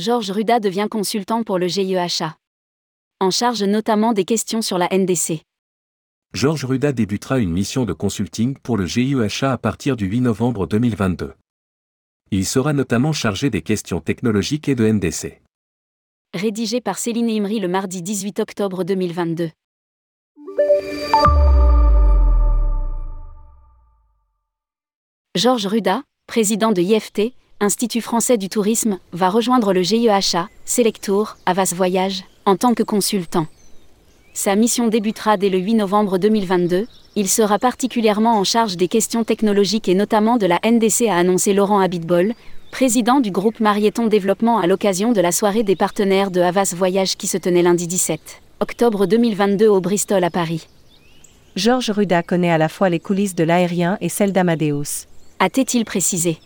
Georges Ruda devient consultant pour le GIEHA. En charge notamment des questions sur la NDC. Georges Ruda débutera une mission de consulting pour le GIEHA à partir du 8 novembre 2022. Il sera notamment chargé des questions technologiques et de NDC. Rédigé par Céline Imri le mardi 18 octobre 2022. Georges Ruda, président de IFT, Institut français du tourisme, va rejoindre le GIEHA, Selectour, Avas Voyage, en tant que consultant. Sa mission débutera dès le 8 novembre 2022. Il sera particulièrement en charge des questions technologiques et notamment de la NDC, a annoncé Laurent Abitbol, président du groupe Marieton Développement à l'occasion de la soirée des partenaires de Havas Voyage qui se tenait lundi 17 octobre 2022 au Bristol à Paris. Georges Ruda connaît à la fois les coulisses de l'aérien et celles d'Amadeus. A-t-il précisé?